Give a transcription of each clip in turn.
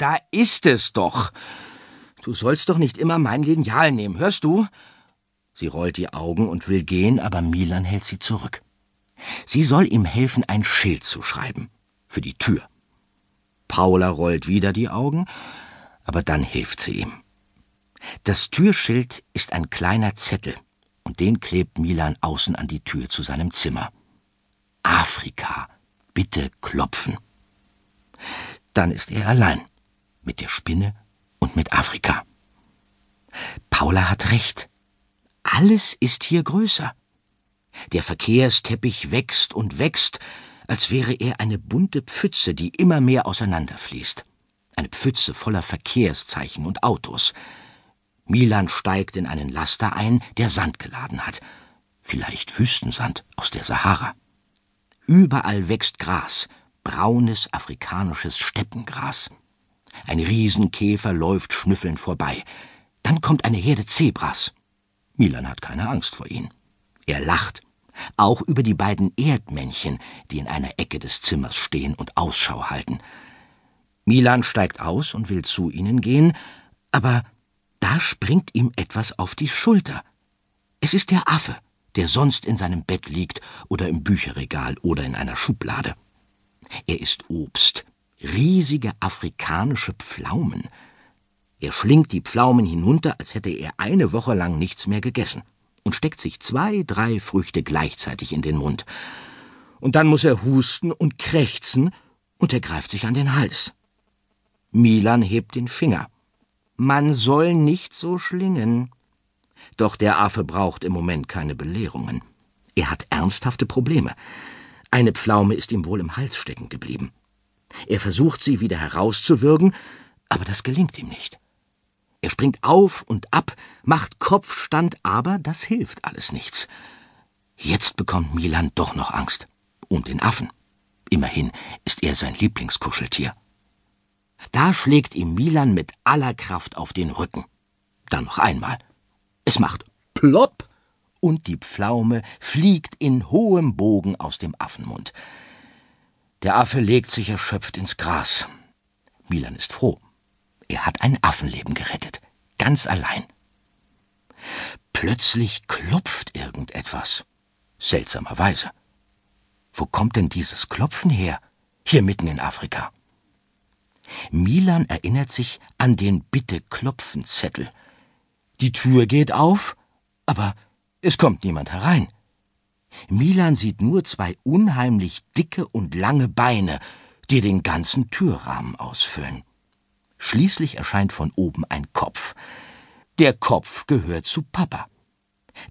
Da ist es doch. Du sollst doch nicht immer mein Lineal nehmen, hörst du? Sie rollt die Augen und will gehen, aber Milan hält sie zurück. Sie soll ihm helfen, ein Schild zu schreiben. Für die Tür. Paula rollt wieder die Augen, aber dann hilft sie ihm. Das Türschild ist ein kleiner Zettel, und den klebt Milan außen an die Tür zu seinem Zimmer. Afrika, bitte klopfen. Dann ist er allein, mit der Spinne und mit Afrika. Paula hat recht. Alles ist hier größer. Der Verkehrsteppich wächst und wächst, als wäre er eine bunte Pfütze, die immer mehr auseinanderfließt. Eine Pfütze voller Verkehrszeichen und Autos. Milan steigt in einen Laster ein, der Sand geladen hat. Vielleicht Wüstensand aus der Sahara. Überall wächst Gras, braunes afrikanisches Steppengras. Ein Riesenkäfer läuft schnüffelnd vorbei. Dann kommt eine Herde Zebras. Milan hat keine Angst vor ihnen. Er lacht, auch über die beiden Erdmännchen, die in einer Ecke des Zimmers stehen und Ausschau halten. Milan steigt aus und will zu ihnen gehen, aber da springt ihm etwas auf die Schulter. Es ist der Affe, der sonst in seinem Bett liegt oder im Bücherregal oder in einer Schublade. Er ist Obst, riesige afrikanische Pflaumen. Er schlingt die Pflaumen hinunter, als hätte er eine Woche lang nichts mehr gegessen und steckt sich zwei, drei Früchte gleichzeitig in den Mund. Und dann muss er husten und krächzen, und er greift sich an den Hals. Milan hebt den Finger. Man soll nicht so schlingen. Doch der Affe braucht im Moment keine Belehrungen. Er hat ernsthafte Probleme. Eine Pflaume ist ihm wohl im Hals stecken geblieben. Er versucht sie wieder herauszuwürgen, aber das gelingt ihm nicht. Er springt auf und ab, macht Kopfstand, aber das hilft alles nichts. Jetzt bekommt Milan doch noch Angst. Um den Affen. Immerhin ist er sein Lieblingskuscheltier. Da schlägt ihm Milan mit aller Kraft auf den Rücken. Dann noch einmal. Es macht plopp und die Pflaume fliegt in hohem Bogen aus dem Affenmund. Der Affe legt sich erschöpft ins Gras. Milan ist froh. Er hat ein Affenleben gerettet. Ganz allein. Plötzlich klopft irgendetwas. Seltsamerweise. Wo kommt denn dieses Klopfen her? Hier mitten in Afrika. Milan erinnert sich an den Bitte-Klopfen-Zettel. Die Tür geht auf, aber es kommt niemand herein. Milan sieht nur zwei unheimlich dicke und lange Beine, die den ganzen Türrahmen ausfüllen. Schließlich erscheint von oben ein Kopf. Der Kopf gehört zu Papa.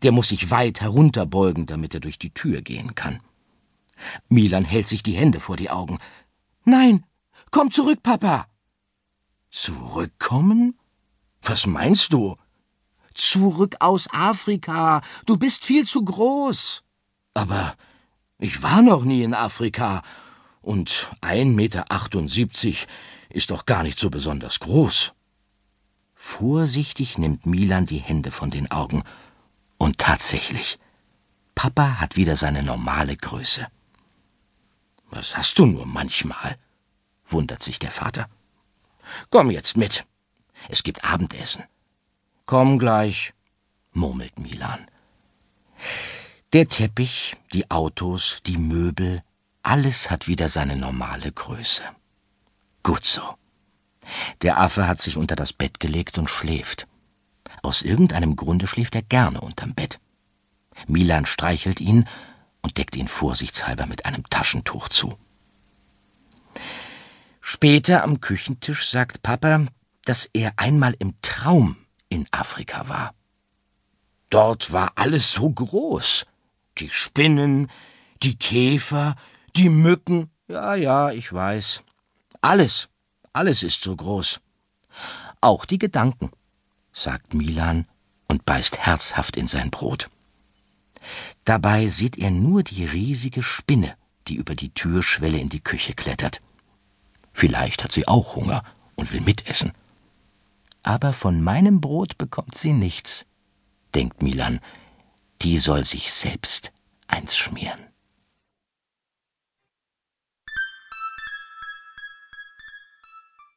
Der muss sich weit herunterbeugen, damit er durch die Tür gehen kann. Milan hält sich die Hände vor die Augen. Nein, komm zurück, Papa. Zurückkommen? Was meinst du? Zurück aus Afrika. Du bist viel zu groß. Aber ich war noch nie in Afrika. Und ein Meter achtundsiebzig ist doch gar nicht so besonders groß. Vorsichtig nimmt Milan die Hände von den Augen. Und tatsächlich, Papa hat wieder seine normale Größe. Was hast du nur manchmal? wundert sich der Vater. Komm jetzt mit. Es gibt Abendessen. Komm gleich, murmelt Milan. Der Teppich, die Autos, die Möbel, alles hat wieder seine normale Größe. Gut so. Der Affe hat sich unter das Bett gelegt und schläft. Aus irgendeinem Grunde schläft er gerne unterm Bett. Milan streichelt ihn und deckt ihn vorsichtshalber mit einem Taschentuch zu. Später am Küchentisch sagt Papa, dass er einmal im Traum in Afrika war. Dort war alles so groß. Die Spinnen, die Käfer, die Mücken. Ja, ja, ich weiß. Alles, alles ist so groß. Auch die Gedanken, sagt Milan und beißt herzhaft in sein Brot. Dabei sieht er nur die riesige Spinne, die über die Türschwelle in die Küche klettert. Vielleicht hat sie auch Hunger und will mitessen. Aber von meinem Brot bekommt sie nichts, denkt Milan, die soll sich selbst eins schmieren.